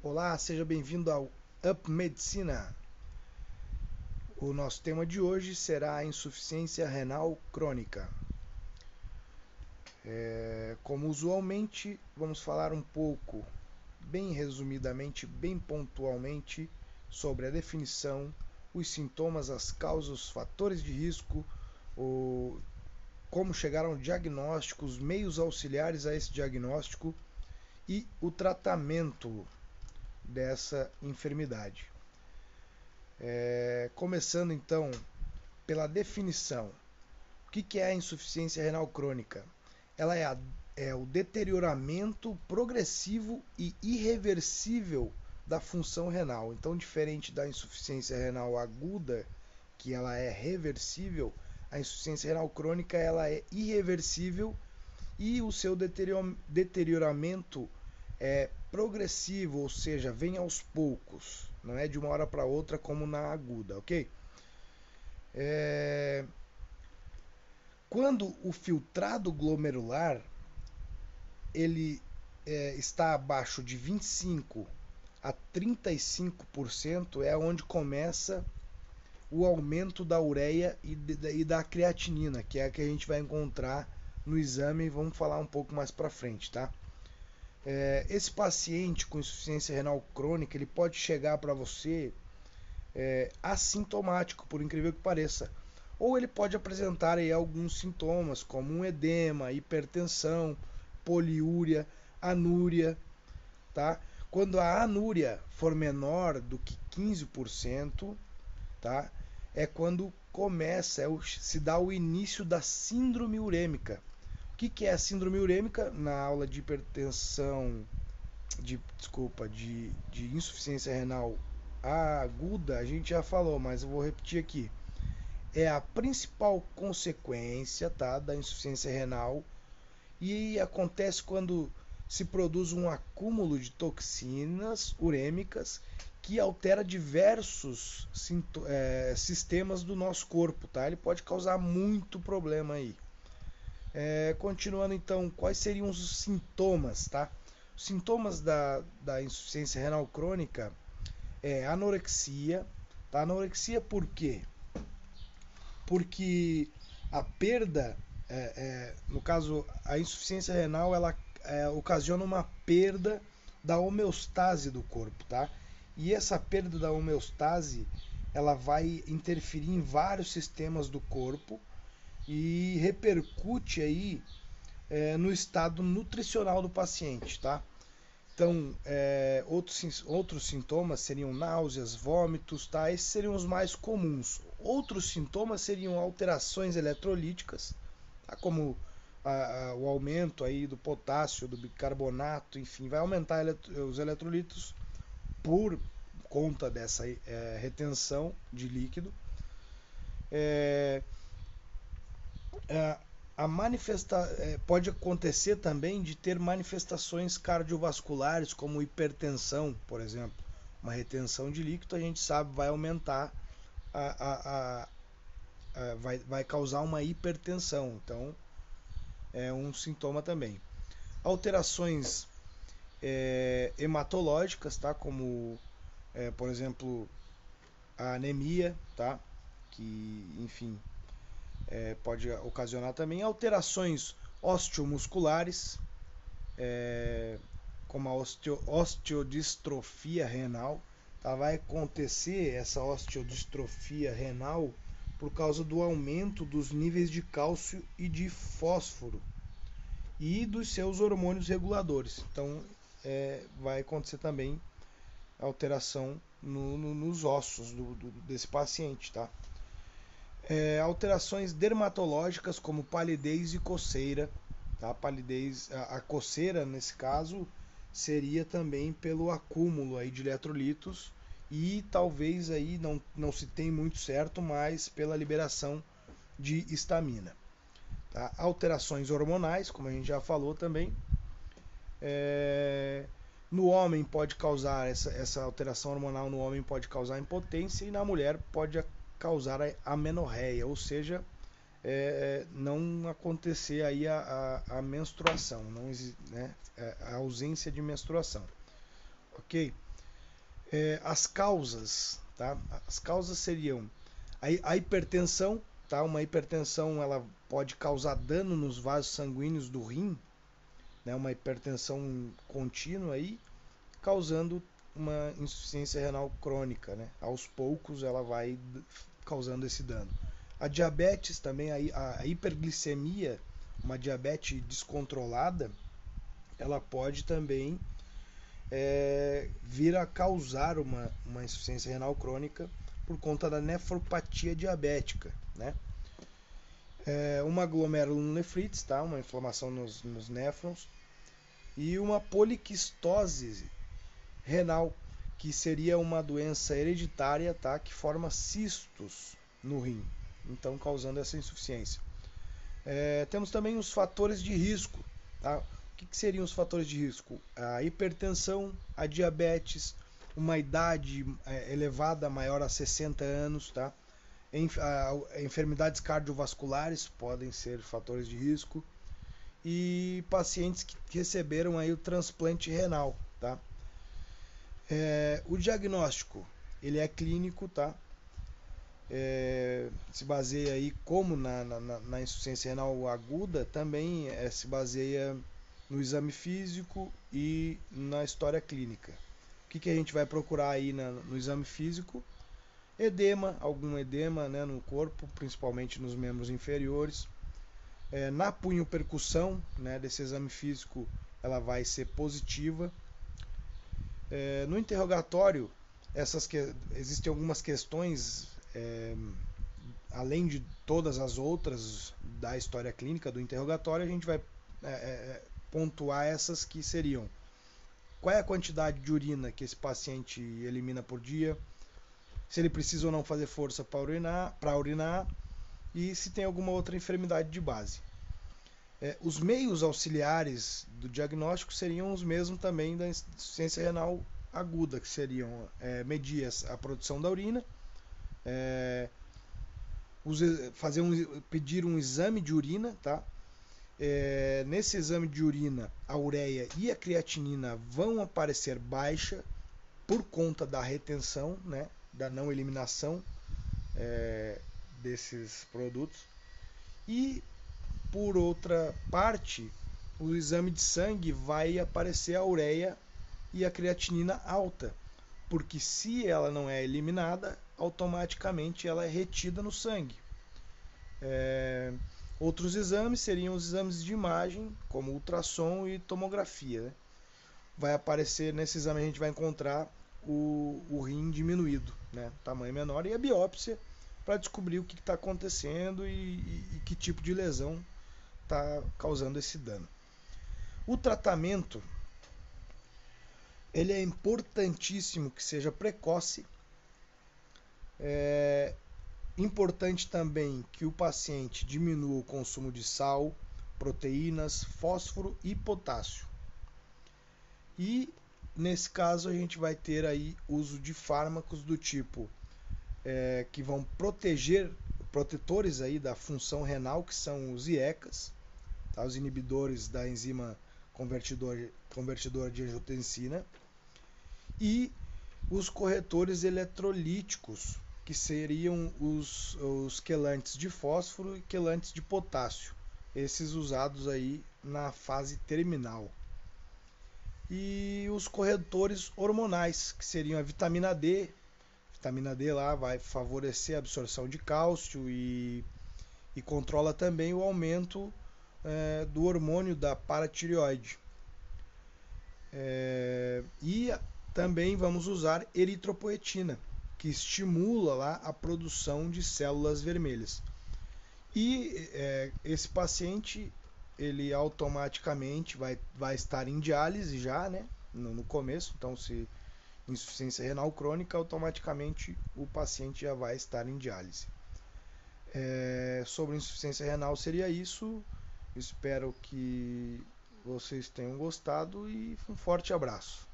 Olá, seja bem-vindo ao Up Medicina. O nosso tema de hoje será a insuficiência renal crônica. É, como usualmente, vamos falar um pouco, bem resumidamente, bem pontualmente, sobre a definição, os sintomas, as causas, os fatores de risco, o, como chegar ao diagnóstico, os meios auxiliares a esse diagnóstico e o tratamento dessa enfermidade. É, começando então pela definição. O que, que é a insuficiência renal crônica? Ela é, a, é o deterioramento progressivo e irreversível da função renal. Então, diferente da insuficiência renal aguda, que ela é reversível, a insuficiência renal crônica ela é irreversível e o seu deterioramento é progressivo, ou seja, vem aos poucos, não é de uma hora para outra como na aguda, ok? É... Quando o filtrado glomerular ele é, está abaixo de 25 a 35% é onde começa o aumento da ureia e, de, e da creatinina, que é a que a gente vai encontrar no exame, vamos falar um pouco mais para frente, tá? É, esse paciente com insuficiência renal crônica, ele pode chegar para você é, assintomático, por incrível que pareça. Ou ele pode apresentar aí alguns sintomas, como um edema, hipertensão, poliúria, anúria, tá? Quando a anúria for menor do que 15%, tá? É quando começa, é o, se dá o início da síndrome urêmica. O que, que é a síndrome urêmica? Na aula de hipertensão, de, desculpa, de, de insuficiência renal aguda, a gente já falou, mas eu vou repetir aqui. É a principal consequência tá, da insuficiência renal e acontece quando se produz um acúmulo de toxinas urêmicas que altera diversos é, sistemas do nosso corpo, tá? Ele pode causar muito problema aí. É, continuando então, quais seriam os sintomas, tá? Os sintomas da, da insuficiência renal crônica é anorexia, tá? Anorexia por quê? Porque a perda, é, é no caso, a insuficiência renal, ela é, ocasiona uma perda da homeostase do corpo, tá? E essa perda da homeostase, ela vai interferir em vários sistemas do corpo e repercute aí é, no estado nutricional do paciente, tá? Então, é, outros, outros sintomas seriam náuseas, vômitos, tá? Esses seriam os mais comuns. Outros sintomas seriam alterações eletrolíticas, tá? como a, a, o aumento aí do potássio, do bicarbonato, enfim, vai aumentar os eletrolitos por conta dessa é, retenção de líquido. É, é, a manifesta é, pode acontecer também de ter manifestações cardiovasculares, como hipertensão, por exemplo. Uma retenção de líquido, a gente sabe, vai aumentar, a, a, a, vai, vai causar uma hipertensão. Então, é um sintoma também. Alterações é, hematológicas, tá? Como, é, por exemplo, a anemia, tá? Que, enfim, é, pode ocasionar também alterações osteomusculares, é, como a osteo, osteodistrofia renal. Tá? Vai acontecer essa osteodistrofia renal por causa do aumento dos níveis de cálcio e de fósforo e dos seus hormônios reguladores. Então, é, vai acontecer também alteração no, no, nos ossos do, do, desse paciente, tá? É, alterações dermatológicas como palidez e coceira, tá? Palidez, a, a, coceira nesse caso seria também pelo acúmulo aí de eletrolitos e talvez aí não, não se tem muito certo, mas pela liberação de histamina. Tá? Alterações hormonais, como a gente já falou também, é... No homem pode causar essa, essa alteração hormonal no homem pode causar impotência e na mulher pode causar a amenorreia, ou seja, é, não acontecer aí a, a, a menstruação, não, né, é, a ausência de menstruação, ok? É, as causas, tá? As causas seriam a, a hipertensão, tá? Uma hipertensão ela pode causar dano nos vasos sanguíneos do rim, né? Uma hipertensão contínua aí, causando uma insuficiência renal crônica, né? Aos poucos ela vai causando esse dano. A diabetes também, a, a hiperglicemia, uma diabetes descontrolada, ela pode também é, vir a causar uma, uma insuficiência renal crônica por conta da nefropatia diabética, né? É uma glomerulonefrite, tá? Uma inflamação nos, nos néfrons e uma poliquistose renal, que seria uma doença hereditária, tá? Que forma cistos no rim, então causando essa insuficiência. É, temos também os fatores de risco, tá? que, que seriam os fatores de risco? A hipertensão, a diabetes, uma idade é, elevada maior a 60 anos, tá? enfermidades cardiovasculares podem ser fatores de risco e pacientes que receberam aí o transplante renal, tá? É, o diagnóstico ele é clínico, tá? É, se baseia aí como na, na, na insuficiência renal aguda também é, se baseia no exame físico e na história clínica. O que, que a gente vai procurar aí na, no exame físico? Edema, algum edema né, no corpo, principalmente nos membros inferiores. É, na punho percussão né, desse exame físico, ela vai ser positiva. É, no interrogatório, essas que, existem algumas questões, é, além de todas as outras da história clínica do interrogatório, a gente vai é, é, pontuar essas que seriam qual é a quantidade de urina que esse paciente elimina por dia, se ele precisa ou não fazer força para urinar, para urinar e se tem alguma outra enfermidade de base. É, os meios auxiliares do diagnóstico seriam os mesmos também da insuficiência renal aguda, que seriam é, medir a produção da urina, é, fazer um, pedir um exame de urina, tá? É, nesse exame de urina, a ureia e a creatinina vão aparecer baixa por conta da retenção, né, da não eliminação é, desses produtos. E por outra parte, o exame de sangue vai aparecer a ureia e a creatinina alta, porque se ela não é eliminada, automaticamente ela é retida no sangue. É, Outros exames seriam os exames de imagem, como ultrassom e tomografia. Né? Vai aparecer nesse exame a gente vai encontrar o, o rim diminuído, né? tamanho menor, e a biópsia para descobrir o que está acontecendo e, e, e que tipo de lesão está causando esse dano. O tratamento ele é importantíssimo que seja precoce. É, Importante também que o paciente diminua o consumo de sal, proteínas, fósforo e potássio. E nesse caso a gente vai ter aí uso de fármacos do tipo é, que vão proteger protetores aí da função renal, que são os IECAS, tá? os inibidores da enzima convertidor, convertidora de angiotensina, e os corretores eletrolíticos, que seriam os, os quelantes de fósforo e quelantes de potássio, esses usados aí na fase terminal. E os corretores hormonais, que seriam a vitamina D. Vitamina D lá vai favorecer a absorção de cálcio e, e controla também o aumento é, do hormônio da paratireoide. É, e também vamos usar eritropoetina, que estimula lá a produção de células vermelhas. E é, esse paciente ele automaticamente vai, vai estar em diálise já, né? No, no, começo, então se insuficiência renal crônica, automaticamente o paciente já vai estar em diálise. É, sobre insuficiência renal seria isso. Espero que vocês tenham gostado e um forte abraço.